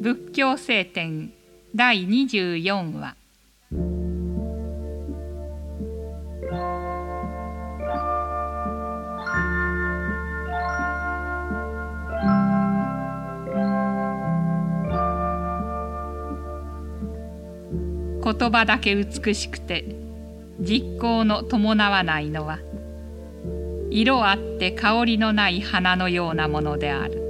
仏教聖典第24話。言葉だけ美しくて実行の伴わないのは色あって香りのない花のようなものである。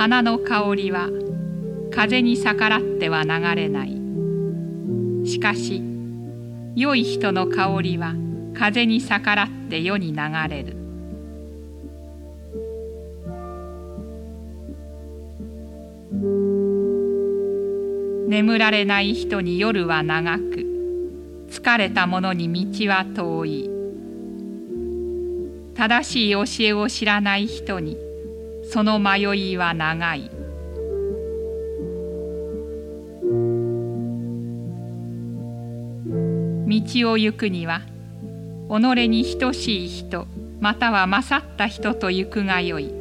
花の香りは風に逆らっては流れない。しかし良い人の香りは風に逆らって世に流れる。眠られない人に夜は長く疲れた者に道は遠い。正しい教えを知らない人にその迷いは長い。道を行くには己に等しい人または勝った人と行くがよい。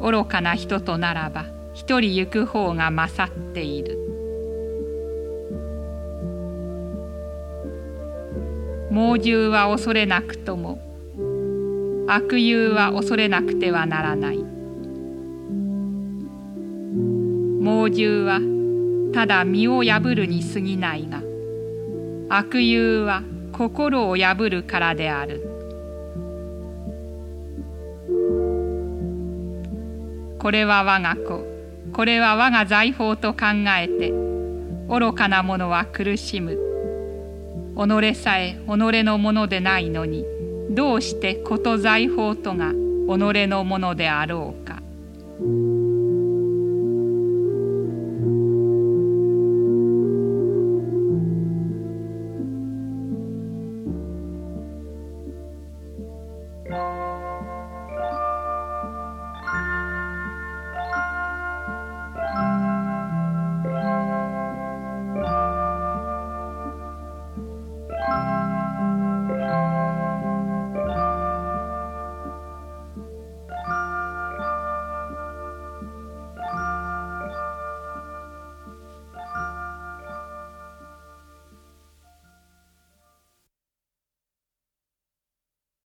愚かな人とならば一人行く方が勝っている。猛獣は恐れなくとも悪友は恐れなくてはならない。猛獣はただ身を破るに過ぎないが悪友は心を破るからである。これは我が子これは我が財宝と考えて愚かな者は苦しむ。己さえ己のものでないのにどうしてこと財宝とが己のものであろうか。